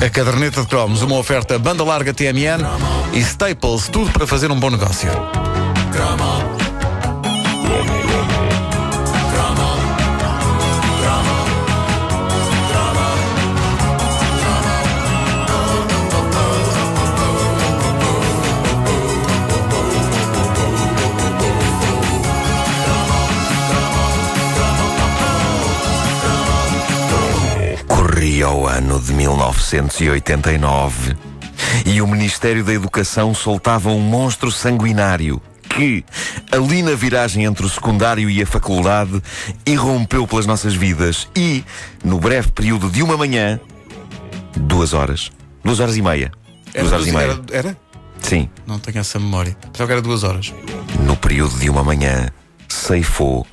A caderneta de cromos, uma oferta banda larga TMN e Staples, tudo para fazer um bom negócio. Corria o ano de 1989 e o Ministério da Educação soltava um monstro sanguinário que, ali na viragem entre o secundário e a faculdade, irrompeu pelas nossas vidas e, no breve período de uma manhã, duas horas, duas horas e meia, duas horas e meia, Era, era? sim, Não tenho essa memória. Pensava que era duas horas. no período de uma manhã, ceifou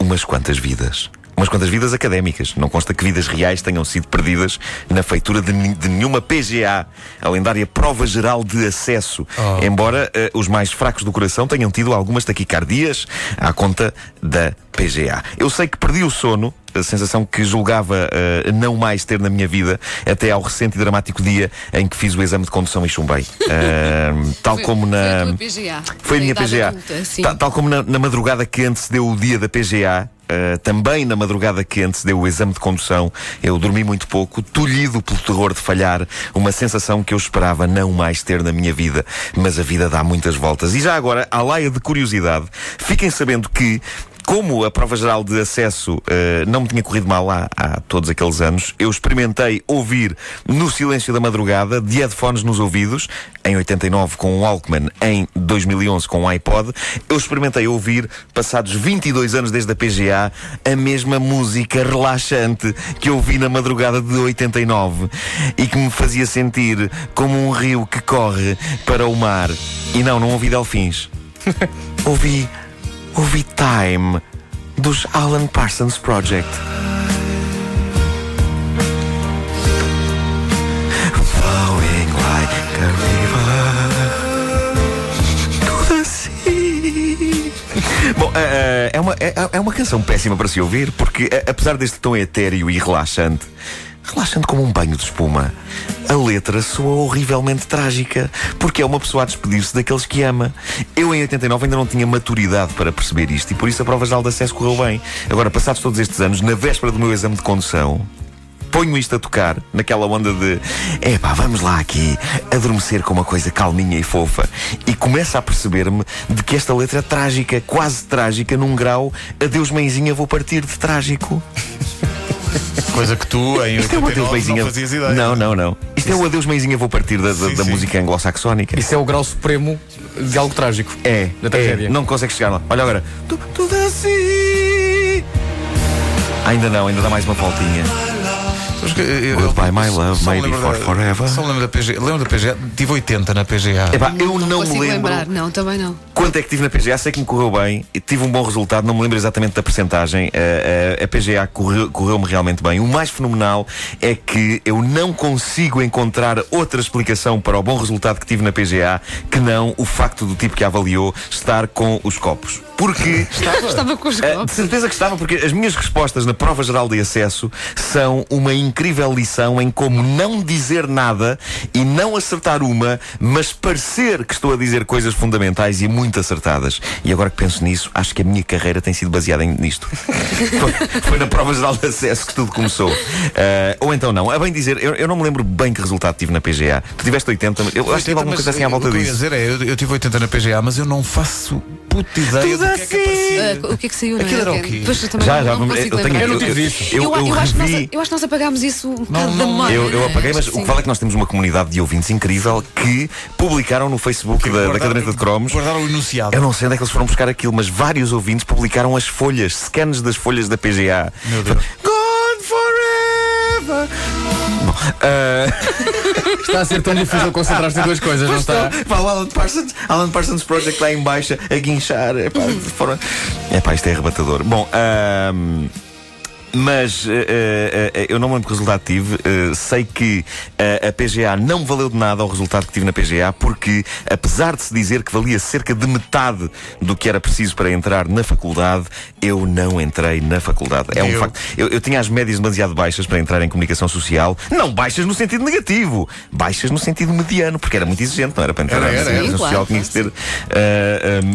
umas quantas vidas. Umas quantas vidas académicas. Não consta que vidas reais tenham sido perdidas na feitura de, de nenhuma PGA, a lendária Prova Geral de Acesso. Oh. Embora eh, os mais fracos do coração tenham tido algumas taquicardias à conta da PGA. Eu sei que perdi o sono, a sensação que julgava eh, não mais ter na minha vida, até ao recente e dramático dia em que fiz o exame de condução e chumbei. Eh, tal Foi- como na. Foi a PGA. Foi a minha PGA. adulta, sim. Ta- tal como na, na madrugada que antecedeu o dia da PGA, eh, também na madrugada que antecedeu o exame de condução, eu dormi muito pouco, tolhido pelo terror de falhar, uma sensação que eu esperava não mais ter na minha vida. Mas a vida dá muitas voltas. E já agora, à laia de curiosidade, fiquem sabendo que. Como a prova geral de acesso eh, não me tinha corrido mal há, há todos aqueles anos, eu experimentei ouvir no silêncio da madrugada, de headphones nos ouvidos, em 89 com o Walkman, em 2011 com o iPod, eu experimentei ouvir, passados 22 anos desde a PGA, a mesma música relaxante que ouvi na madrugada de 89 e que me fazia sentir como um rio que corre para o mar. E não, não ouvi delfins. ouvi, ouvi Time dos Alan Parsons Project. Flowing like a river the sea. Bom, eh, eh, é, uma, é, é uma canção péssima para se ouvir, porque apesar deste tom etéreo e relaxante, relaxante como um banho de espuma, a letra soa horrivelmente trágica, porque é uma pessoa a despedir-se daqueles que ama. Eu, em 89, ainda não tinha maturidade para perceber isto, e por isso a prova geral de acesso correu bem. Agora, passados todos estes anos, na véspera do meu exame de condução, ponho isto a tocar naquela onda de epá, vamos lá aqui adormecer com uma coisa calminha e fofa e começo a perceber-me de que esta letra é trágica, quase trágica, num grau adeus mãezinha vou partir de trágico. Coisa que tu, em Isto é 89, adeus mãezinha. não fazias ideia. Não, não, não. Isto é o adeus mãezinha vou partir da, da, Sim, da sim. música anglo-saxónica. Isso é o grau supremo de algo trágico. É, Da tragédia. é, não consegues chegar lá. Olha agora. Tu, tudo assim. Ainda não, ainda dá mais uma voltinha. Goodbye, my love, só me maybe lembro for da- forever. Só me lembro da PGA. Lembro da PGA? Tive 80 na PGA. Epá, eu não, me consigo lembro. lembrar. Não, também não. Quanto é que tive na PGA? Sei que me correu bem, e tive um bom resultado, não me lembro exatamente da percentagem. Eh, eh, a PGA correu- correu-me realmente bem. O mais fenomenal é que eu não consigo encontrar outra explicação para o bom resultado que tive na PGA que não o facto do tipo que a avaliou estar com os copos. Porque. Estava com os Eh, de copos. certeza que estava, porque as minhas respostas na prova geral de acesso são uma incrível lição em como não dizer nada e não acertar uma, mas parecer que estou a dizer coisas fundamentais e muito acertadas. E agora que penso nisso, acho que a minha carreira tem sido baseada nisto. foi, foi na prova geral de acesso que tudo começou. Eh, ou então não. A bem dizer, eu, eu não me lembro bem que resultado tive na PGA. Tu tiveste 80, eu acho que tive alguma coisa assim à o volta que eu ia disso. dizer é, eu, eu tive 80 na PGA, mas eu não faço puta ideia do que é que aparecia. Ah, o que é que saiu? Aquilo era é? o quê? Pois eu Já, não, já, não eu tenho-. Eu não tive isso. Eu, Eu, eu eu acho que nós, revi- apagámos isso um bocado não, da. Eu, eu é? apaguei, mas Acho o que sim. vale é que nós temos uma comunidade de ouvintes incrível que publicaram no Facebook da, da Guardaram- caderneta de cromos. Guardaram o enunciado. Eu não sei onde é que eles foram buscar aquilo, mas vários ouvintes publicaram as folhas, scans das folhas da PGA. Meu Deus. God forever! Bom, ah, Está a ser tão difícil concentrar-se em duas coisas, não está? pá, o Alan Parsons, Alan Parsons Project está em baixa a guinchar. Epá, foram... Epá, isto é arrebatador. Bom, ahm, Mas uh, uh, eu não me lembro que resultado tive. Uh, sei que a PGA não valeu de nada ao resultado que tive na PGA, porque apesar de se dizer que valia cerca de metade do que era preciso para entrar na faculdade, eu não entrei na faculdade. É um Eu? facto. Eu, eu tinha as médias demasiado baixas para entrar em comunicação social. Não baixas no sentido negativo, baixas no sentido mediano, porque era muito exigente, não era para entrar Era, na era, comunicação era. social, tinha que ter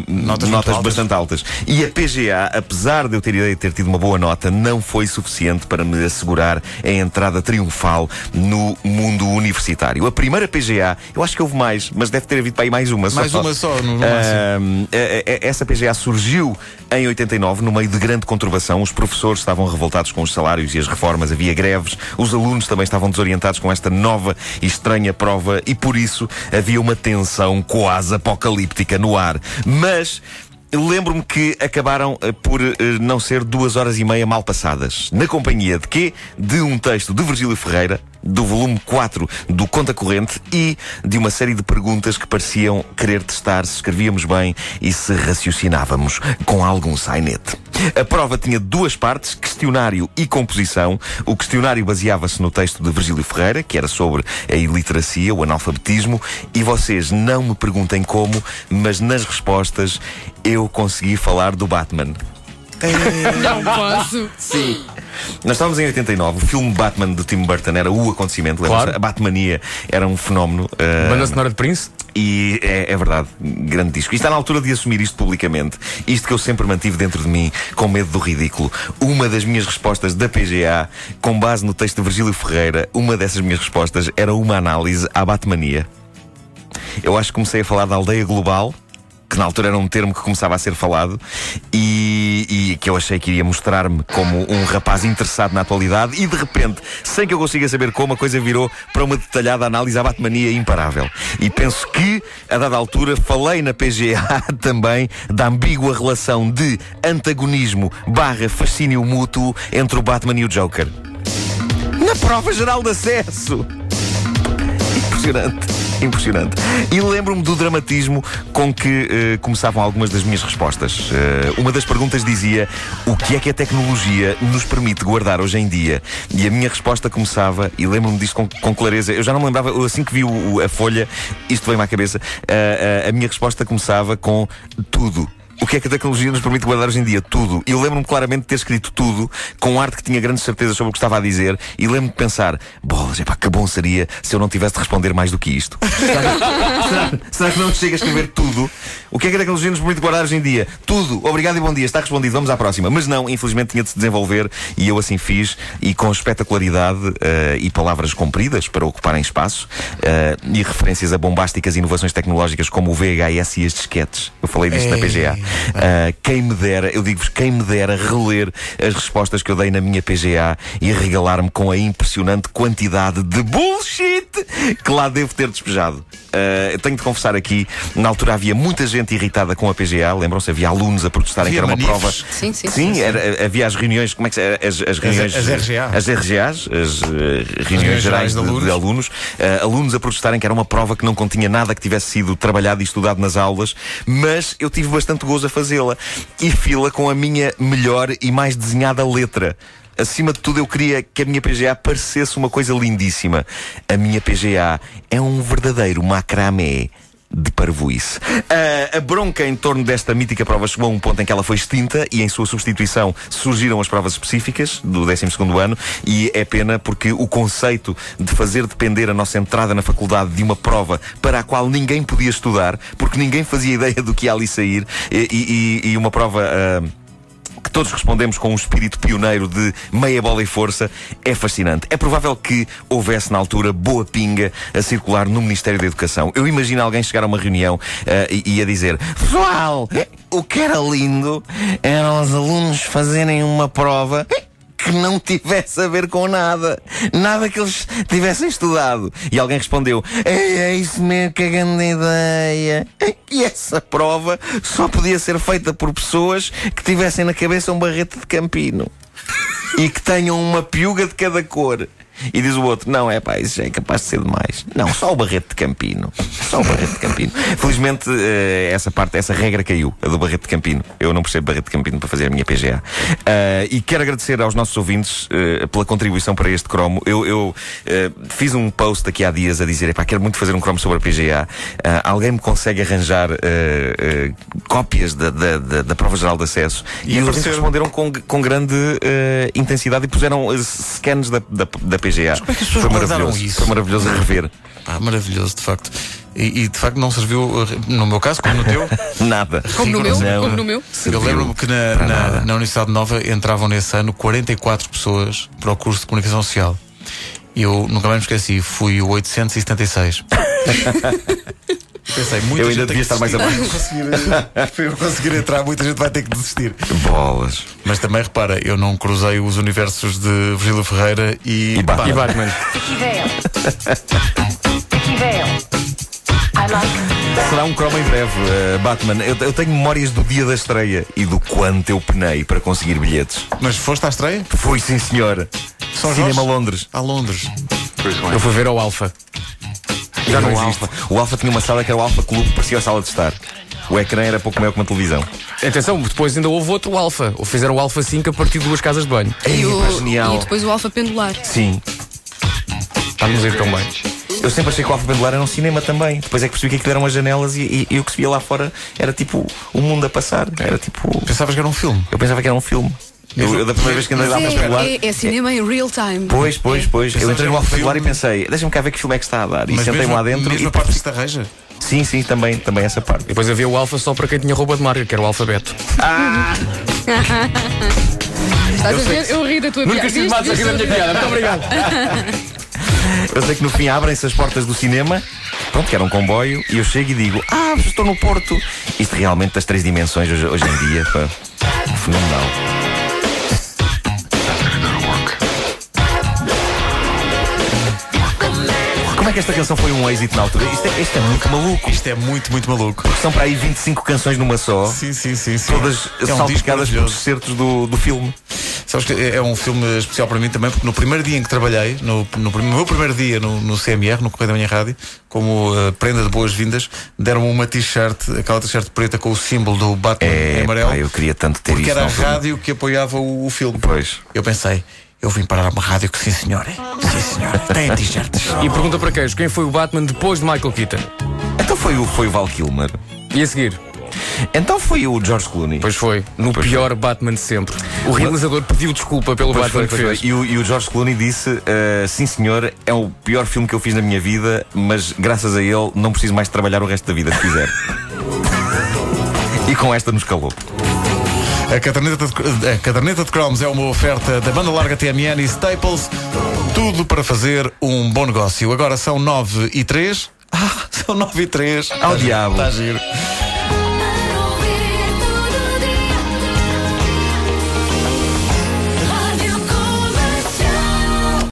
Notas notas, altas. bastante altas. E a PGA, apesar de eu ter ideia de ter tido uma boa nota, não foi suficiente para me assegurar a entrada triunfal no mundo universitário. A primeira PGA, eu acho que houve mais, mas deve ter havido para aí mais uma só. Mais uma só, no- eh, essa PGA surgiu em 89, no meio de grande conturbação. Os professores estavam revoltados com os salários e as reformas, havia greves, os alunos também estavam desorientados com esta nova e estranha prova e por isso havia uma tensão quase apocalíptica no ar. Mas. Lembro-me que acabaram eh, por eh, não ser duas horas e meia mal passadas. Na companhia de quê? De um texto de Virgílio Ferreira, do volume 4 do Conta Corrente e de uma série de perguntas que pareciam querer testar se escrevíamos bem e se raciocinávamos com algum sainete. A prova tinha duas partes, questionário e composição. O questionário baseava-se no texto de Virgílio Ferreira, que era sobre a iliteracia, o analfabetismo, e vocês não me perguntem como, mas nas respostas eu consegui falar do Batman. Não posso. Sim. Nós estávamos em 89, o filme Batman de Tim Burton era o acontecimento? Claro. A Batmania era um fenómeno. uh, Banda sonora de Prince? e é, é verdade, grande disco. E está na altura de assumir isto publicamente. Isto que eu sempre mantive dentro de mim, com medo do ridículo. Uma das minhas respostas da PGA, com base no texto de Virgílio Ferreira, uma dessas minhas respostas era uma análise à Batmania. Eu acho que comecei a falar da aldeia global, que na altura era um termo que começava a ser falado, e, e que eu achei que iria mostrar-me como um rapaz interessado na atualidade, e de repente, sem que eu consiga saber como, a coisa virou para uma detalhada análise à Batmania imparável. E penso que, a dada altura, falei na PGA também da ambígua relação de antagonismo barra fascínio mútuo entre o Batman e o Joker. Na prova geral de acesso! Impressionante, impressionante. E lembro-me do dramatismo com que eh, começavam algumas das minhas respostas. Eh, uma das perguntas dizia: O que é que a tecnologia nos permite guardar hoje em dia? E a minha resposta começava, e lembro-me disto com, com clareza, eu já não me lembrava, assim que vi o- a folha, isto veio-me à cabeça, eh, a minha resposta começava com tudo. O que é que a tecnologia nos permite guardar hoje em dia? Tudo. E eu lembro-me claramente de ter escrito tudo, com arte que tinha grandes certezas sobre o que estava a dizer, e lembro-me de pensar: bolas, epá, que bom seria se eu não tivesse de responder mais do que isto. será, será- que não chega a escrever tudo? O que é que a tecnologia nos permite guardar hoje em dia? Tudo. Obrigado e bom dia. Está respondido. Vamos à próxima. Mas não, infelizmente tinha de se desenvolver, e eu assim fiz, e com espetacularidade eh, e palavras compridas para ocuparem espaço, eh, e referências a bombásticas inovações tecnológicas como o VHS e as disquetes. Eu falei disto na Ei. PGA. Ah, quem me dera, eu digo-vos, quem me dera reler as respostas que eu dei na minha PGA e regalar-me com a impressionante quantidade de bullshit que lá devo ter despejado. Eu tenho de confessar aqui, na altura havia muita gente irritada com a PGA, lembram-se? Havia alunos a protestarem Havia que era uma manifes. prova. Sim, sim, Sim, sim, sim. era- havia as reuniões, como é que se as, as reuniões. as RGA. As RGAs, as eh, reuniões Reuniões gerais gerais de, de alunos. de alunos, eh, alunos a protestarem que era uma prova que não continha nada que tivesse sido trabalhado e estudado nas aulas, mas eu tive bastante a fazê-la e fila com a minha melhor e mais desenhada letra. Acima de tudo, eu queria que a minha PGA parecesse uma coisa lindíssima. A minha PGA é um verdadeiro macramé de parvoíce. Ah, a bronca em torno desta mítica prova chegou a um ponto em que ela foi extinta e em sua substituição surgiram as provas específicas do 12º ano e é pena porque o conceito de fazer depender a nossa entrada na faculdade de uma prova para a qual ninguém podia estudar, porque ninguém fazia ideia do que ia ali sair e, e- e uma prova... que todos respondemos com um espírito pioneiro de meia bola e força, é fascinante. É provável que houvesse na altura boa pinga a circular no Ministério da Educação. Eu imagino alguém chegar a uma reunião eh, e, e a dizer: Pessoal, o que era lindo eram os alunos fazerem uma prova. Que não tivesse a ver com nada. Nada que eles tivessem estudado. E alguém respondeu: É, é isso mesmo, que grande ideia. E essa prova só podia ser feita por pessoas que tivessem na cabeça um barrete de campino. e que tenham uma piuga de cada cor. E diz o outro: Não, é pá, isso já é capaz de ser demais. Não, só o Barreto de Campino. Só o Barreto de Campino. Felizmente, eh, essa parte, essa regra caiu, a do Barreto de Campino. Eu não percebo Barreto de Campino para fazer a minha PGA. Eh, e quero agradecer aos nossos ouvintes eh, pela contribuição para este cromo. Eu, eu, eh, fiz um post aqui há dias a dizer: Epá, quero muito fazer um cromo sobre a PGA. Alguém me consegue arranjar cópias da, da, da, da prova geral de acesso? E E, os ouvintes responderam com, com grande intensidade e puseram scans da, da, da PGA. como é que as pessoas Foi maravilhoso. isso? Foi maravilhoso a rever. Pá, maravilhoso, de facto. E, e, de facto não serviu, uh, no meu caso, como no teu. Nada. Como no meu, Não. como no meu. Eu lembro-me que na, na, na Universidade Nova entravam nesse ano 44 pessoas para o curso de comunicação social. E eu nunca mais me esqueci, fui o 876. Pensei, muita Eu ainda gente devia estar mais abaixo. Para eu conseguir entrar, muita gente vai ter que desistir. Bolas. Mas também repara, eu não cruzei os universos de Virgílio Ferreira e, E Batman. E Batman. Será um cromo em breve, eh, Batman. Eu, eu tenho memórias do dia da estreia e do quanto eu penei para conseguir bilhetes. Mas foste à estreia? Fui, sim, senhor. São Cinema Jorge? Londres. A Londres. Eu fui ver ao Alfa. Já não o existe. Alfa. O Alfa tinha uma sala que era o Alfa Clube, parecia a sala de estar. O ecrã era pouco maior que uma televisão. Atenção, depois ainda houve outro Alfa. Ou fizeram o Alfa 5 a partir de duas casas de banho. E, Ei, o- pá, genial. e depois o alfa pendular. Sim. Está-nos a ir tão bem. Eu sempre achei que o Alfa Pendular era um cinema também. Depois é que percebi que aquilo eram as janelas e, e, e o que se via lá fora era tipo o mundo a passar. Era tipo. Pensavas que era um filme? Eu pensava que era um filme. Eu, eu da primeira vez que andei lá para Pendular. é, é, é cinema em real time. Pois, pois, pois. Eu entrei que no Pendular e pensei, deixa-me cá ver que filme é que está a dar. E Mas sentei-me lá dentro. mesmo e a parte de Estarreja? Sim, sim, também, também essa parte. Depois havia o Alfa só para quem tinha roupa de marca, que era o alfabeto. Estás a ver? Eu ri da tua Nunca piada. estive mais aqui da minha piada. Muito obrigado. Eu sei que no fim abrem-se as portas do cinema, pronto, que era um comboio, e eu chego e digo, ah, estou no Porto. Isto realmente das três dimensões hoje, hoje em dia, pá, fenomenal. Como é que esta canção foi um êxito na altura? Isto é, isto é muito maluco. Isto é muito, muito maluco. São para aí 25 canções numa só, Sim, sim, sim. sim. todas é um salpicadas por maravilhoso. certos do, do filme. Sabes que é um filme especial para mim também, porque no primeiro dia em que trabalhei, no, no, no meu primeiro dia no, no CMR, no Correio da Manhã Rádio, como eh, prenda de boas-vindas, deram-me uma t-shirt, aquela t-shirt preta com o símbolo do Batman em É, amarelo, pá, eu queria tanto ter porque isso. era a rádio que apoiava o, o filme. Pois. Eu pensei, eu vim parar uma rádio que sim senhor, sim senhor, tem t-shirts. E pergunta para queijo, quem foi o Batman depois de Michael Keaton? Então foi o, foi o Val Kilmer. E a seguir? Então foi o George Clooney. Pois foi, no Pois pior Batman de sempre. O realizador pediu desculpa pelo Pois Batman foi, que pois fez. foi. E, o, e o George Clooney disse: "Ah, Sim, senhor, é o pior filme que eu fiz na minha vida, mas graças a ele não preciso mais de trabalhar o resto da vida se quiser. e com esta nos calou. A caderneta, de, a caderneta de cromos é uma oferta da banda larga TMN e Staples. Tudo para fazer um bom negócio. Agora são 9 e 3. Ah, são 9 e 3. Ao diabo. Está giro.